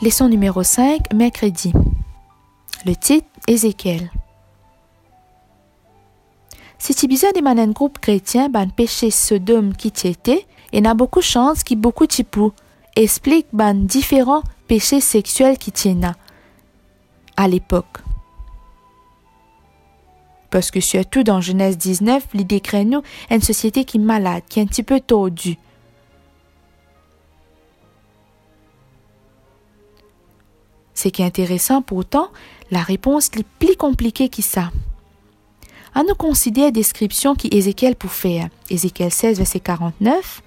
Leçon numéro 5, mercredi. Le titre, Ézéchiel. Tu besoin de un groupe chrétien, ban péché Sodome qui était, et n'a beaucoup chance qui beaucoup tipou, explique ban différents péchés sexuels qui tiennent à l'époque. Parce que surtout dans Genèse 19, l'idée crée nous une société qui est malade, qui est un petit peu tordue. Ce qui est intéressant pourtant, la réponse est plus compliquée que ça. On nous considère la description qui Ézéchiel pour faire. Ézéchiel 16, verset 49.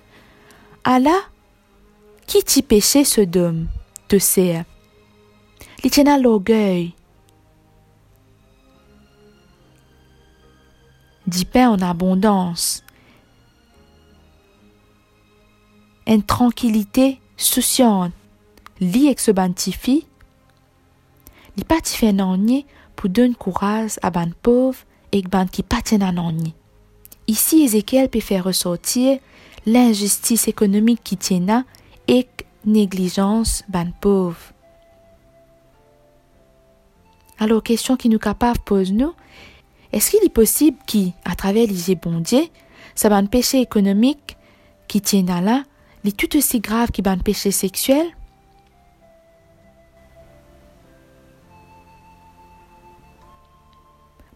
Allah, qui t'y péché ce dôme, te sert. Il l'orgueil. Dit pain en abondance. Une tranquillité souciante. Li avec ce Li pas pour donner courage à ban pauvre et ban qui patin Ici, Ézéchiel peut faire ressortir l'injustice économique qui tient et négligence ban pauvre. Alors, question qui nous capable pose nous, est-ce qu'il est possible qu'à à travers les bondiers, ça ban péché économique qui tient là, est tout aussi grave que ban péché sexuel?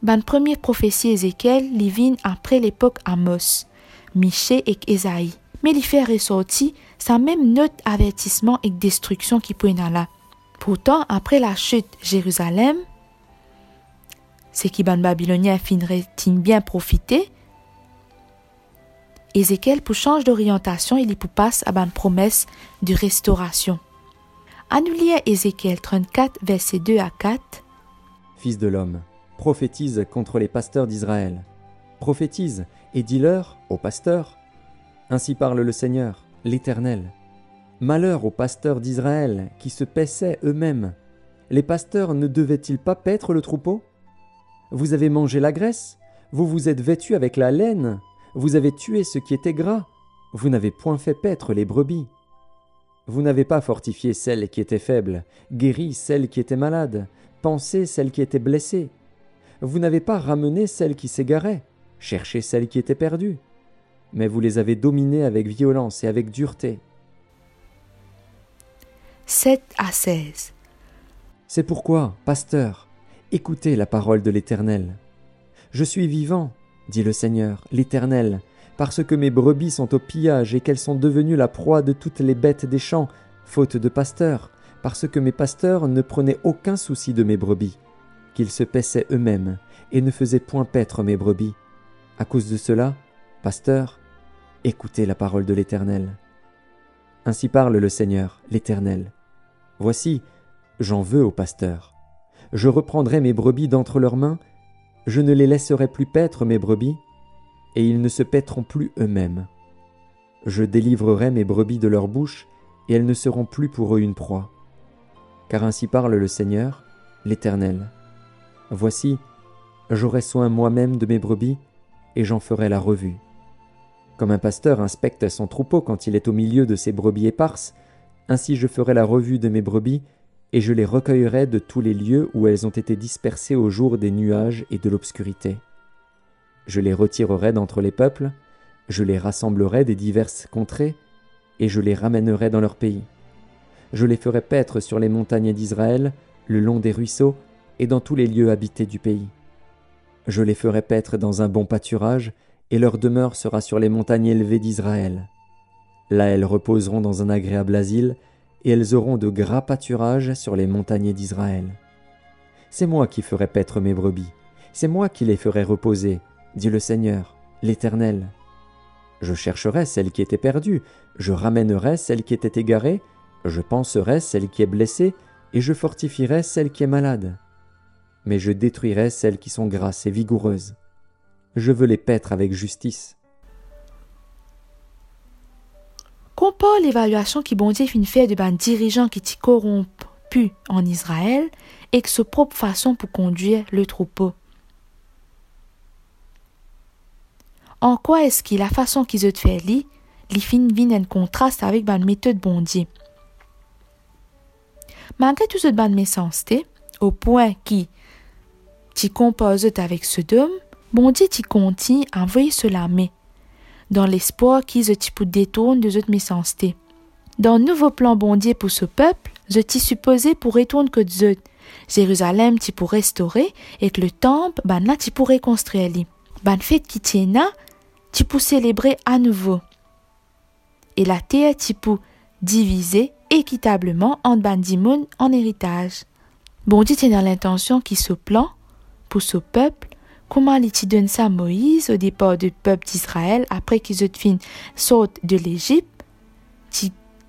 Ban première prophétie Ézéchiel li après l'époque Amos, Miché et Esaïe. Mais il fait ressortir sa même note avertissement et destruction qui peut là. Pourtant, après la chute Jérusalem, c'est qui ban babylonien finirait bien profiter? Ézéchiel pour change d'orientation, il y passe à ban promesse de restauration. Annulé Ézéchiel 34, versets 2 à 4. Fils de l'homme, prophétise contre les pasteurs d'Israël. Prophétise et dis-leur, aux pasteurs, Ainsi parle le Seigneur, l'Éternel. Malheur aux pasteurs d'Israël qui se paissaient eux-mêmes. Les pasteurs ne devaient-ils pas paître le troupeau? Vous avez mangé la graisse, vous vous êtes vêtus avec la laine, vous avez tué ce qui était gras, vous n'avez point fait paître les brebis. Vous n'avez pas fortifié celles qui étaient faibles, guéri celles qui étaient malades, pensé celles qui étaient blessées. Vous n'avez pas ramené celles qui s'égaraient, cherché celles qui étaient perdues, mais vous les avez dominées avec violence et avec dureté. 7 à 16 C'est pourquoi, pasteur, écoutez la parole de l'Éternel. Je suis vivant, dit le Seigneur, l'Éternel, parce que mes brebis sont au pillage et qu'elles sont devenues la proie de toutes les bêtes des champs, faute de pasteurs, parce que mes pasteurs ne prenaient aucun souci de mes brebis qu'ils se paissaient eux-mêmes et ne faisaient point paître mes brebis. À cause de cela, pasteur, écoutez la parole de l'Éternel. Ainsi parle le Seigneur, l'Éternel. Voici, j'en veux au pasteur. Je reprendrai mes brebis d'entre leurs mains, je ne les laisserai plus paître mes brebis, et ils ne se paîtront plus eux-mêmes. Je délivrerai mes brebis de leur bouche, et elles ne seront plus pour eux une proie. Car ainsi parle le Seigneur, l'Éternel. Voici, j'aurai soin moi-même de mes brebis, et j'en ferai la revue. Comme un pasteur inspecte son troupeau quand il est au milieu de ses brebis éparses, ainsi je ferai la revue de mes brebis, et je les recueillerai de tous les lieux où elles ont été dispersées au jour des nuages et de l'obscurité. Je les retirerai d'entre les peuples, je les rassemblerai des diverses contrées, et je les ramènerai dans leur pays. Je les ferai paître sur les montagnes d'Israël, le long des ruisseaux, et dans tous les lieux habités du pays. Je les ferai paître dans un bon pâturage, et leur demeure sera sur les montagnes élevées d'Israël. Là elles reposeront dans un agréable asile, et elles auront de gras pâturages sur les montagnes d'Israël. C'est moi qui ferai paître mes brebis, c'est moi qui les ferai reposer, dit le Seigneur, l'Éternel. Je chercherai celle qui était perdue, je ramènerai celle qui était égarée, je penserai celle qui est blessée, et je fortifierai celle qui est malade mais je détruirai celles qui sont grasses et vigoureuses. Je veux les paître avec justice. Compare l'évaluation qui bondit fin fait de ban dirigeants qui t'y corrompus en Israël et que sa propre façon pour conduire le troupeau. En quoi est-ce que la façon qu'ils ont faire li, li vin en contraste avec ban méthode bondier? Malgré tout ce ban méchanceté, au point qui tu composes avec ce dôme, bon Dieu tu continue à envoyer ce l'armée, dans l'espoir qu'ils te pour détourner de cette méchanceté. Dans le nouveau plan bon Dieu pour ce peuple, je t'y supposé pour retourner que Dieu. Jérusalem tu pour restaurer et que le temple, ben là tu pour reconstruire. Ben fête qui tiena, tu pour célébrer à nouveau. Et la terre tu pour diviser équitablement en en héritage. Bon Dieu dans l'intention qui se plan pour ce peuple, comment il donne ça à Moïse au départ du peuple d'Israël après qu'ils ont fin sortent de l'Égypte,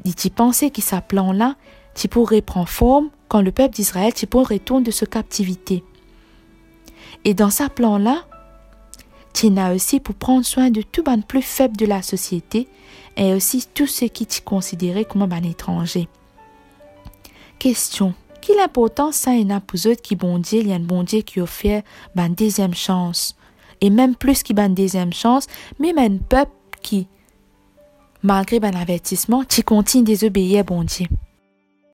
il t'y pensait que ce plan là, tu pourrait prendre forme quand le peuple d'Israël tu pourrait retourner de sa captivité. Et dans ce plan là, tu as aussi pour prendre soin de tout le plus faible de la société et aussi tout ce qui tu considérait comme un étranger. Question. Quelle importance ça a pour eux qui bon il y a un bon Dieu qui offre une deuxième chance. Et même plus qu'il une deuxième chance, même un peuple qui, malgré un avertissement, tu continues désobéir bon Dieu.